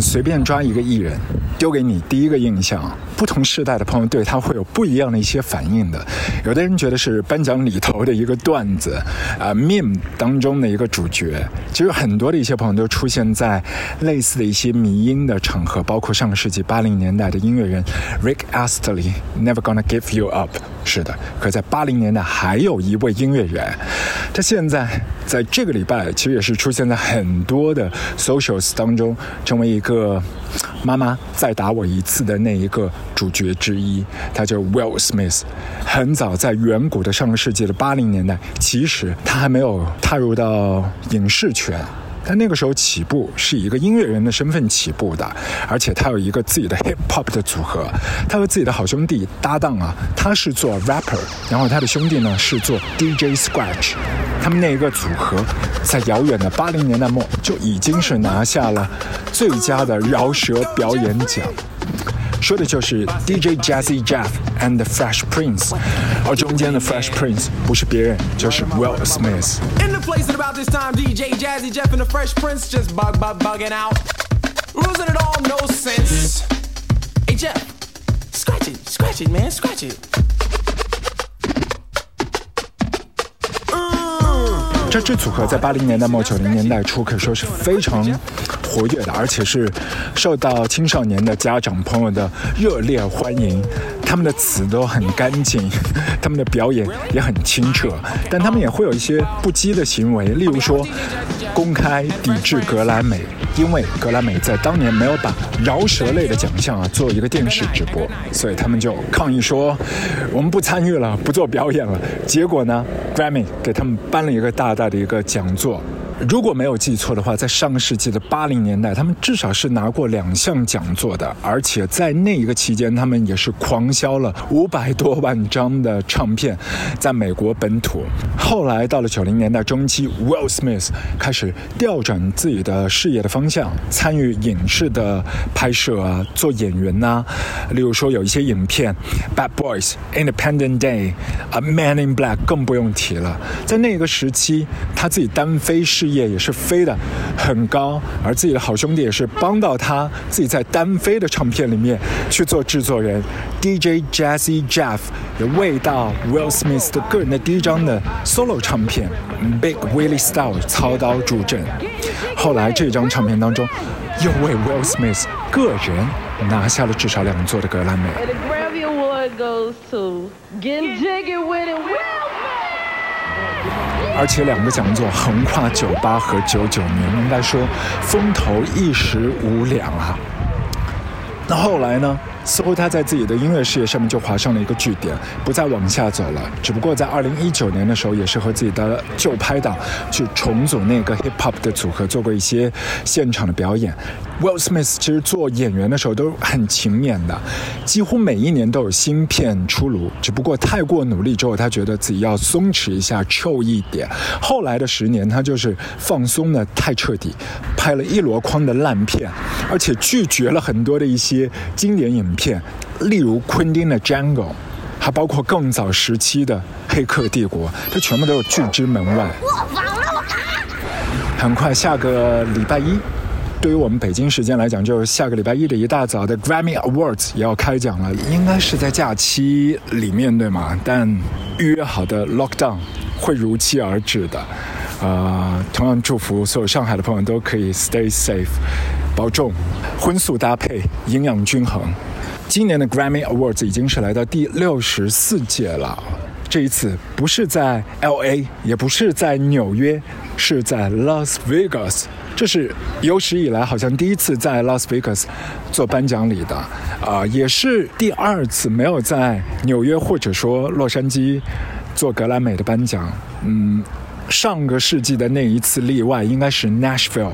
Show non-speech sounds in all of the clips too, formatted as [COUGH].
随便抓一个艺人，丢给你第一个印象，不同时代的朋友对他会有不一样的一些反应的。有的人觉得是颁奖里头的一个段子，[LAUGHS] 啊，mem 当中的一个主角。其实很多的一些朋友都出现在类似的一些迷音的场合，包括上个世纪八零年代的音乐人 Rick Astley，Never Gonna Give You Up。是的，可在八零年代还有一位音乐人，他现在在这个礼拜其实也是出现在很多的 socials 当中，成为一个妈妈再打我一次的那一个主角之一。他叫 Will Smith，很早在远古的上个世纪的八零年代，其实他还没有踏入到影视圈。他那个时候起步是以一个音乐人的身份起步的，而且他有一个自己的 hip hop 的组合，他和自己的好兄弟搭档啊，他是做 rapper，然后他的兄弟呢是做 DJ Scratch，他们那一个组合在遥远的八零年代末就已经是拿下了最佳的饶舌表演奖。说的就是 DJ Jazzy Jeff and the Fresh Prince，而中间的 Fresh Prince 不是别人，就是 Will Smith。In the place at about this time, DJ Jazzy Jeff and the Fresh Prince just bug bug bugging out, losing it all, no sense. Hey Jeff, scratch it, scratch it, man, scratch it. 这支组合在八零年代末九零年代初可以说是非常活跃的，而且是受到青少年的家长朋友的热烈欢迎。他们的词都很干净，[LAUGHS] 他们的表演也很清澈，但他们也会有一些不羁的行为，例如说公开抵制格莱美，因为格莱美在当年没有把饶舌类的奖项啊做一个电视直播，所以他们就抗议说我们不参与了，不做表演了。结果呢，Grammy 给他们颁了一个大大的一个讲座。如果没有记错的话，在上世纪的八零年代，他们至少是拿过两项讲座的，而且在那一个期间，他们也是狂销了五百多万张的唱片，在美国本土。后来到了九零年代中期，Will Smith 开始调转自己的事业的方向，参与影视的拍摄啊，做演员呐。例如说有一些影片，《Bad Boys》、《Independent Day》、《A Man in Black》更不用提了。在那个时期，他自己单飞事业。也是飞的很高，而自己的好兄弟也是帮到他自己在单飞的唱片里面去做制作人。DJ Jazzy Jeff 也为到 Will Smith 的个人的第一张的 solo 唱片 Big Willie Style 操刀助阵。后来这张唱片当中，又为 Will Smith 个人拿下了至少两座的格莱美。而且两个讲座横跨九八和九九年，应该说风头一时无两啊。那后来呢？似乎他在自己的音乐事业上面就划上了一个句点，不再往下走了。只不过在二零一九年的时候，也是和自己的旧拍档去重组那个 hip hop 的组合，做过一些现场的表演。Will Smith 其实做演员的时候都很勤勉的，几乎每一年都有新片出炉。只不过太过努力之后，他觉得自己要松弛一下，chill 一点。后来的十年，他就是放松的太彻底，拍了一箩筐的烂片，而且拒绝了很多的一些经典影片，例如昆汀的《Jungle》，还包括更早时期的《黑客帝国》，他全部都有拒之门外。很快，下个礼拜一。对于我们北京时间来讲，就是下个礼拜一的一大早的 Grammy Awards 也要开奖了，应该是在假期里面对吗？但预约好的 Lockdown 会如期而至的。呃，同样祝福所有上海的朋友都可以 Stay safe，保重，荤素搭配，营养均衡。今年的 Grammy Awards 已经是来到第六十四届了，这一次不是在 LA，也不是在纽约，是在 Las Vegas。这是有史以来好像第一次在 Las Vegas 做颁奖礼的，啊，也是第二次没有在纽约或者说洛杉矶做格莱美的颁奖。嗯，上个世纪的那一次例外应该是 Nashville。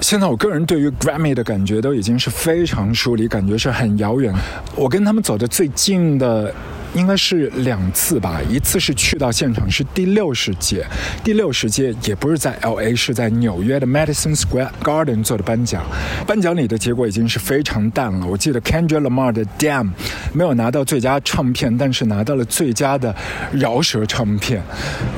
现在我个人对于 Grammy 的感觉都已经是非常疏离，感觉是很遥远。我跟他们走的最近的。应该是两次吧，一次是去到现场，是第六十届，第六十届也不是在 L A，是在纽约的 Madison Square Garden 做的颁奖。颁奖礼的结果已经是非常淡了。我记得 Kendrick Lamar 的 Damn 没有拿到最佳唱片，但是拿到了最佳的饶舌唱片，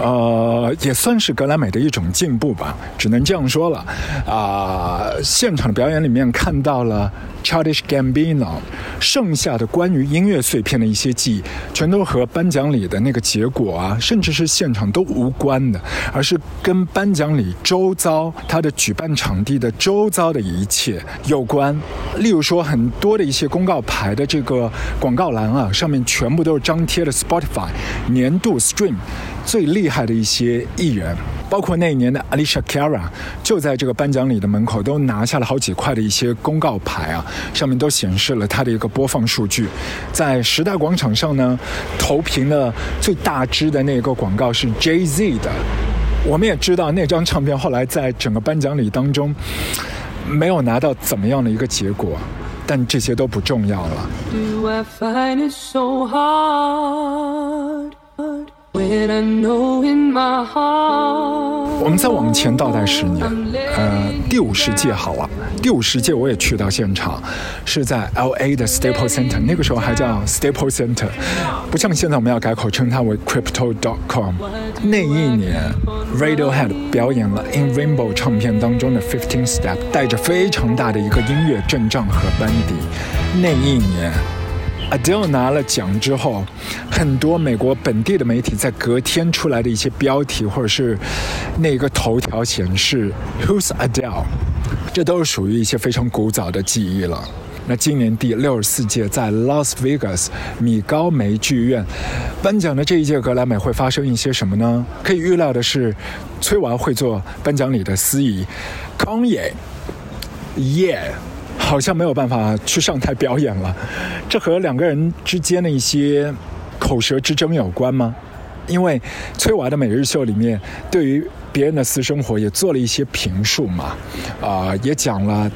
呃，也算是格莱美的一种进步吧，只能这样说了。啊，现场的表演里面看到了。Childish Gambino，剩下的关于音乐碎片的一些记忆，全都和颁奖礼的那个结果啊，甚至是现场都无关的，而是跟颁奖礼周遭它的举办场地的周遭的一切有关。例如说，很多的一些公告牌的这个广告栏啊，上面全部都是张贴的 Spotify 年度 Stream 最厉害的一些艺人。包括那一年的 Alicia Cara，就在这个颁奖礼的门口都拿下了好几块的一些公告牌啊，上面都显示了他的一个播放数据。在时代广场上呢，投屏的最大支的那个广告是 Jay Z 的。我们也知道那张唱片后来在整个颁奖礼当中没有拿到怎么样的一个结果，但这些都不重要了。Do I find it so hard? 我们再往前倒带十年，呃，第五十届好了，第五十届我也去到现场，是在 L A 的 Staple Center，那个时候还叫 Staple Center，不像现在我们要改口称它为 Crypto.com。那一年，Radiohead 表演了 In Rainbow 唱片当中的 Fifteen Step，带着非常大的一个音乐阵仗和班底。那一年。Adele 拿了奖之后，很多美国本地的媒体在隔天出来的一些标题，或者是那个头条显示 “Who's Adele”，这都是属于一些非常古早的记忆了。那今年第六十四届在 Las Vegas 米高梅剧院颁奖的这一届格莱美会发生一些什么呢？可以预料的是，崔娃会做颁奖礼的司仪，康也，耶。好像没有办法去上台表演了，这和两个人之间的一些口舌之争有关吗？因为崔娃的每日秀里面对于别人的私生活也做了一些评述嘛，啊，也讲了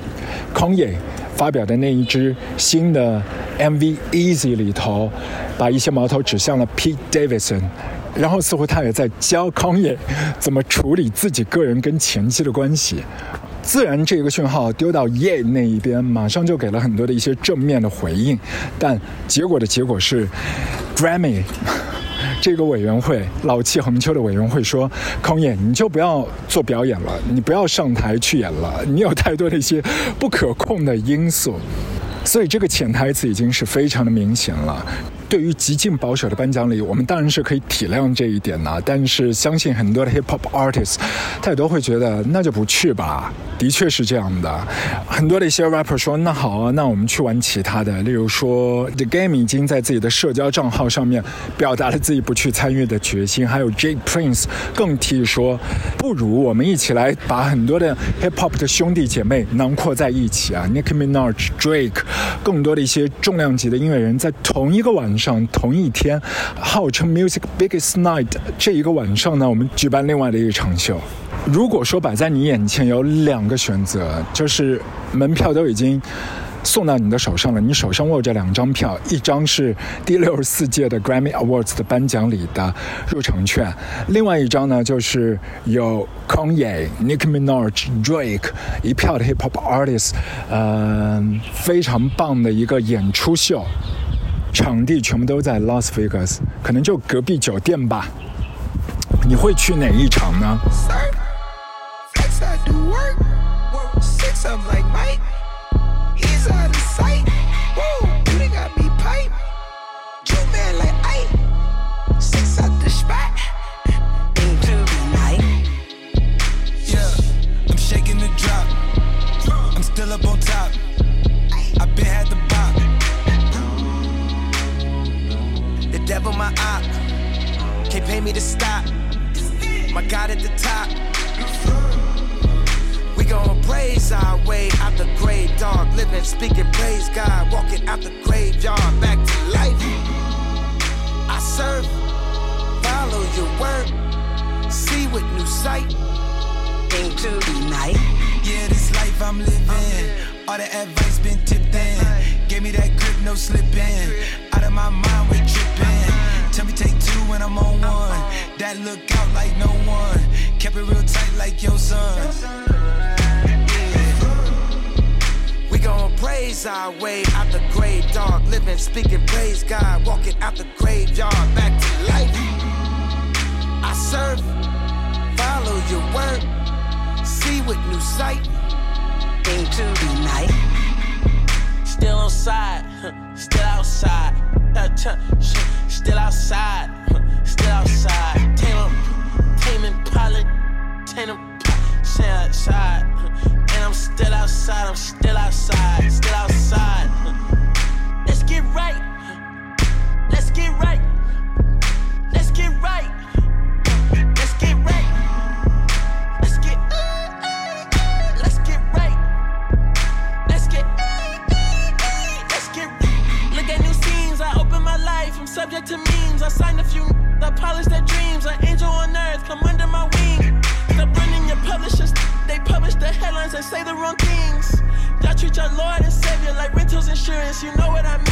康也发表的那一支新的 MV Easy 里头，把一些矛头指向了 Pete Davidson，然后似乎他也在教康也怎么处理自己个人跟前妻的关系。自然，这个讯号丢到耶那一边，马上就给了很多的一些正面的回应，但结果的结果是，Grammy [LAUGHS] 这个委员会老气横秋的委员会说，康也你就不要做表演了，你不要上台去演了，你有太多的一些不可控的因素，所以这个潜台词已经是非常的明显了。对于极尽保守的颁奖礼，我们当然是可以体谅这一点的。但是相信很多的 hip hop artists，他也都会觉得那就不去吧。的确是这样的。很多的一些 rapper 说：“那好啊，那我们去玩其他的。”例如说，The Game 已经在自己的社交账号上面表达了自己不去参与的决心。还有 Jake Prince 更提说：“不如我们一起来把很多的 hip hop 的兄弟姐妹囊括在一起啊，Nicki Minaj、Drake，更多的一些重量级的音乐人在同一个晚。”上同一天，号称 Music Biggest Night 这一个晚上呢，我们举办另外的一场秀。如果说摆在你眼前有两个选择，就是门票都已经送到你的手上了，你手上握着两张票，一张是第六十四届的 Grammy Awards 的颁奖礼的入场券，另外一张呢就是有 Kanye、Nicki Minaj、Drake 一票的 Hip Hop Artists，嗯，非常棒的一个演出秀。场地全部都在 Las Vegas，可能就隔壁酒店吧。你会去哪一场呢？？me to stop. My God at the top. We gon' praise our way out the grave, dog. Living, speaking, praise God. Walking out the graveyard, back to life. I serve, follow your word. See with new sight. Into the night. Yeah, this life I'm living All the advice been tipped in. Gave me that grip, no slipping. Out of my mind, we're tripping. Tell me take two when I'm on one. That look out like no one. Kept it real tight like your son. We gon' praise our way out the grave, dog. Living, speaking, praise God. Walking out the graveyard, back to life. I serve, follow your word, see with new sight everything to tonight. Still outside, still outside. Still outside, still outside. Tame him, tame and pilot, tame him, stay outside. And I'm still outside, I'm still outside, still outside. Let's get right. To memes. I signed a few. I polish their dreams. An angel on earth, come under my wing. Stop running your publishers. They publish the headlines and say the wrong things. Y'all treat your Lord and Savior like rentals insurance. You know what I mean?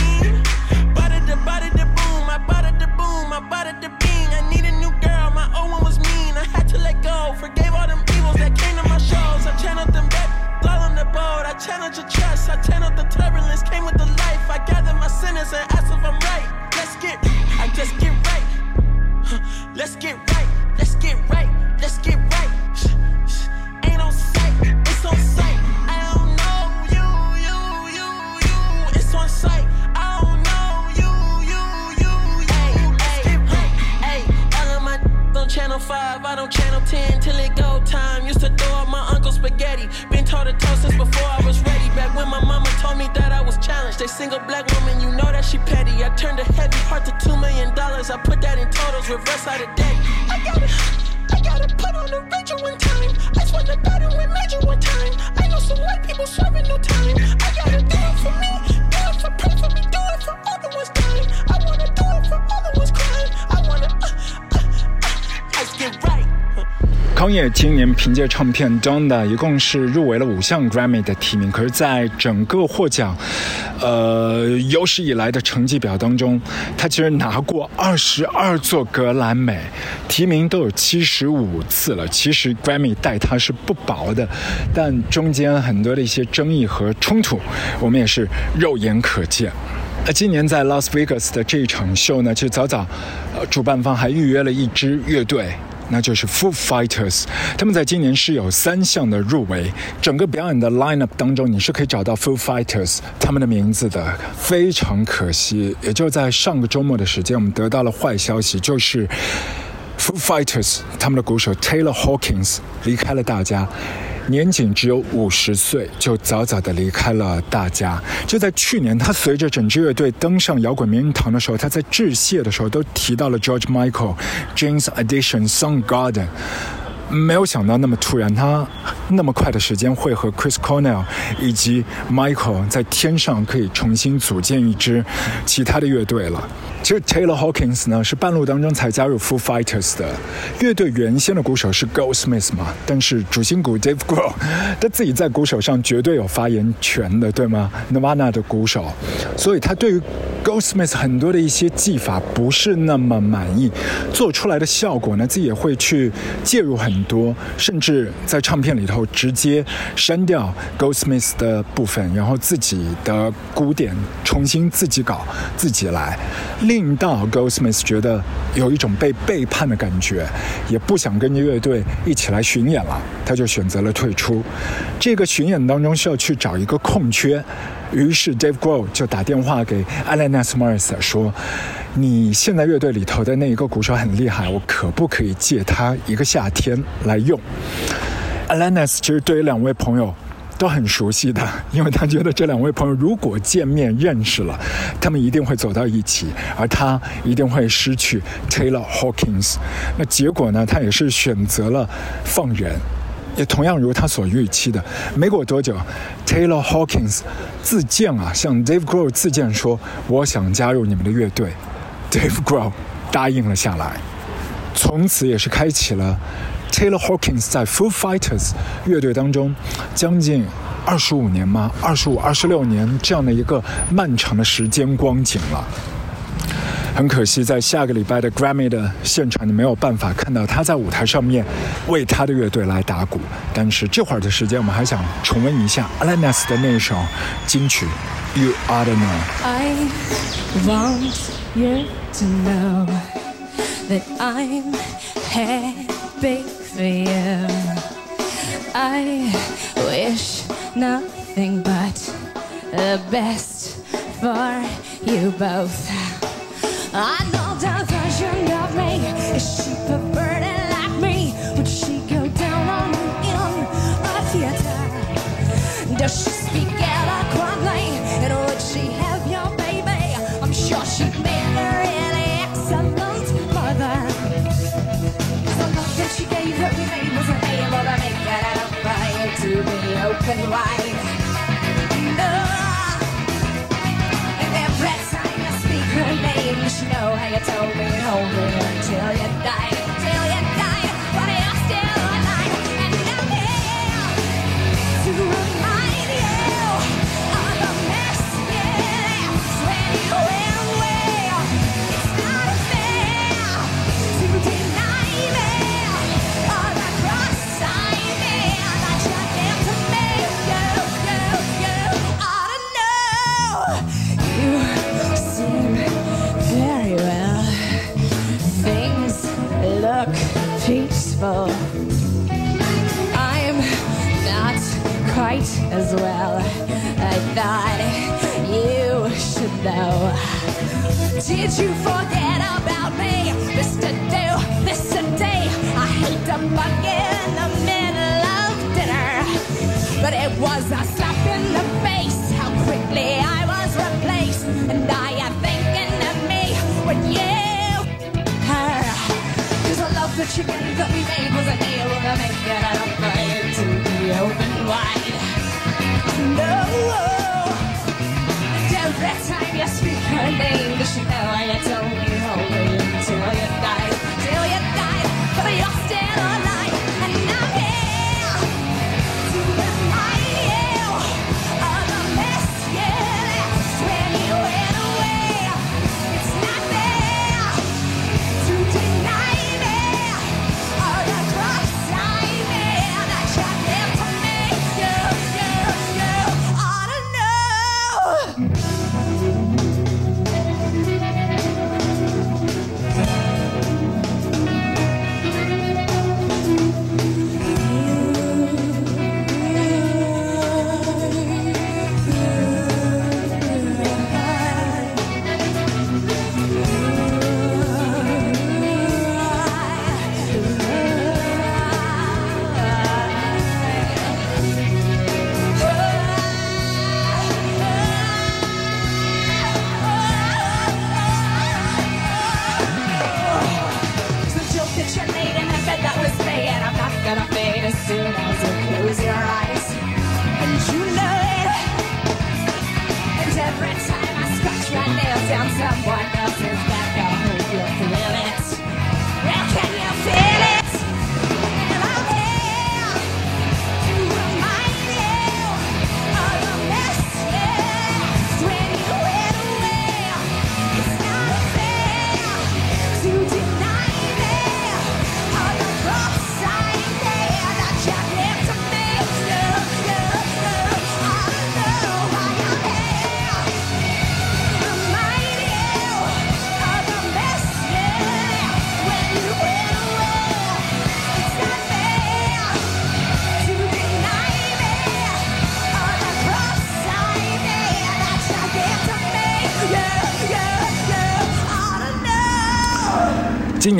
I gotta put on the ranger one time. I swear to and we major one time. I know some white people serving no time. I gotta do it for me, do it for 康也今年凭借唱片《Donda》一共是入围了五项 Grammy 的提名，可是，在整个获奖，呃，有史以来的成绩表当中，他其实拿过二十二座格莱美，提名都有七十五次了。其实 Grammy 待他是不薄的，但中间很多的一些争议和冲突，我们也是肉眼可见。呃，今年在 Las Vegas 的这一场秀呢，其实早早，呃，主办方还预约了一支乐队。那就是 Foo Fighters，他们在今年是有三项的入围。整个表演的 lineup 当中，你是可以找到 Foo Fighters 他们的名字的。非常可惜，也就在上个周末的时间，我们得到了坏消息，就是 Foo Fighters 他们的鼓手 Taylor Hawkins 离开了大家。年仅只有五十岁，就早早的离开了大家。就在去年，他随着整支乐队登上摇滚名人堂的时候，他在致谢的时候都提到了 George Michael、James Addition、Soundgarden。没有想到那么突然，他那么快的时间会和 Chris Cornell 以及 Michael 在天上可以重新组建一支其他的乐队了。其实 Taylor Hawkins 呢是半路当中才加入 Foo Fighters 的乐队，原先的鼓手是 Goldsmith 嘛，但是主心骨 Dave Grohl 他自己在鼓手上绝对有发言权的，对吗？Nirvana 的鼓手，所以他对于 Goldsmith 很多的一些技法不是那么满意，做出来的效果呢，自己也会去介入很多，甚至在唱片里头直接删掉 Goldsmith 的部分，然后自己的鼓点重新自己搞，自己来。令到 Goldsmith 觉得有一种被背叛的感觉，也不想跟着乐队一起来巡演了，他就选择了退出。这个巡演当中需要去找一个空缺，于是 Dave Grohl 就打电话给 Alanis Marissa 说：“你现在乐队里头的那一个鼓手很厉害，我可不可以借他一个夏天来用？”Alanis 其实对于两位朋友。都很熟悉的，因为他觉得这两位朋友如果见面认识了，他们一定会走到一起，而他一定会失去 Taylor Hawkins。那结果呢？他也是选择了放人，也同样如他所预期的，没过多久，Taylor Hawkins 自荐啊，向 Dave Grohl 自荐说：“我想加入你们的乐队。”Dave Grohl 答应了下来，从此也是开启了。Taylor Hawkins 在 Foo Fighters 乐队当中将近二十五年吗？二十五、二十六年这样的一个漫长的时间光景了。很可惜，在下个礼拜的 Grammy 的现场，你没有办法看到他在舞台上面为他的乐队来打鼓。但是这会儿的时间，我们还想重温一下 Alanis 的那首金曲《You Ought to Know》。I want you to know that I'm happy for you. I wish nothing but the best for you both. I know the version of me. Is she perverted like me? Would she go down on me in a theater? Does she And every time you speak her name, should know how you told me hold me until you died, Did you forget about me? Mr. Do, Mr. Day. I hate to bug in the middle of dinner. But it was a slap in the face how quickly I was replaced. And I am thinking of me when you her. Cause the love you gave that we made was a nail to make it out of fire to be open wide. No. Every time you speak her name,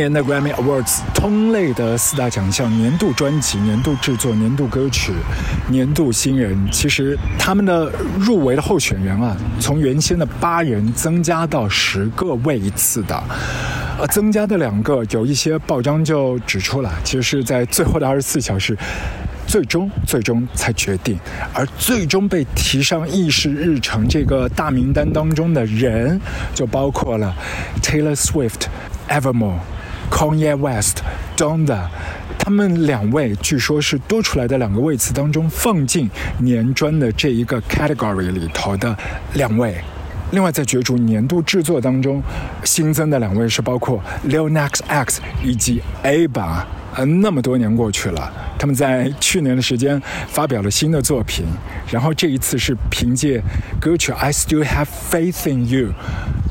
年的 Grammy Awards 通类的四大奖项：年度专辑、年度制作、年度歌曲、年度新人。其实他们的入围的候选人啊，从原先的八人增加到十个位次的。呃，增加的两个，有一些报章就指出了，其实是在最后的二十四小时。最终，最终才决定，而最终被提上议事日程这个大名单当中的人，就包括了 Taylor Swift、Evermore、Kanye West、Donda，他们两位据说是多出来的两个位次当中放进年专的这一个 category 里头的两位。另外，在角逐年度制作当中，新增的两位是包括 Lil Nas X 以及 Aba。呃，那么多年过去了，他们在去年的时间发表了新的作品，然后这一次是凭借歌曲《I Still Have Faith in You》，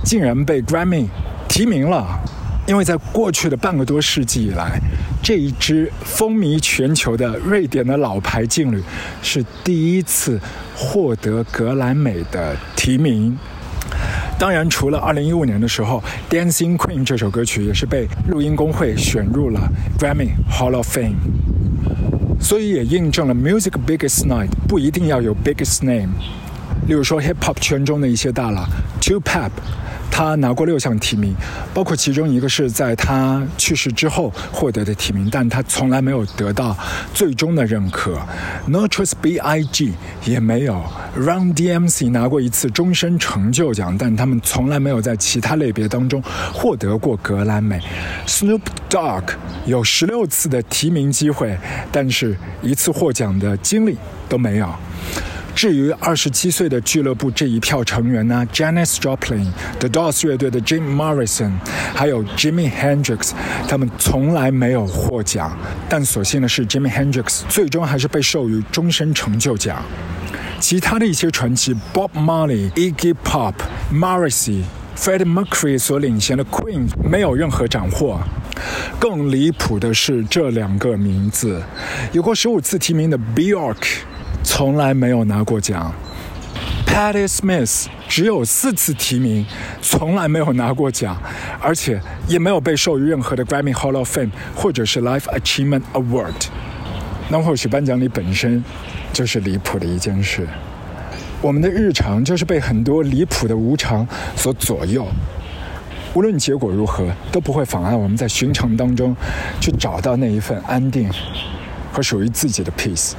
竟然被 Grammy 提名了。因为在过去的半个多世纪以来，这一支风靡全球的瑞典的老牌劲旅是第一次获得格莱美的提名。当然，除了2015年的时候，《Dancing Queen》这首歌曲也是被录音工会选入了 Grammy Hall of Fame，所以也印证了 Music Biggest Night 不一定要有 Biggest Name。例如说，Hip Hop 圈中的一些大佬，Tupac。他拿过六项提名，包括其中一个是在他去世之后获得的提名，但他从来没有得到最终的认可。Notorious B.I.G. 也没有，Run D.M.C. 拿过一次终身成就奖，但他们从来没有在其他类别当中获得过格莱美。Snoop Dogg 有十六次的提名机会，但是一次获奖的经历都没有。至于二十七岁的俱乐部这一票成员呢，Janis Joplin、The Doors 乐队的 Jim Morrison，还有 Jimi Hendrix，他们从来没有获奖。但所幸的是，Jimi Hendrix 最终还是被授予终身成就奖。其他的一些传奇，Bob Marley、Iggy Pop、Morrissey、Freddie Mercury 所领衔的 Queen 没有任何斩获。更离谱的是这两个名字，有过十五次提名的 Bjork。从来没有拿过奖，Patti Smith 只有四次提名，从来没有拿过奖，而且也没有被授予任何的 Grammy Hall of Fame 或者是 Life Achievement Award。那或许颁奖礼本身就是离谱的一件事。我们的日常就是被很多离谱的无常所左右，无论结果如何，都不会妨碍我们在寻常当中去找到那一份安定和属于自己的 peace。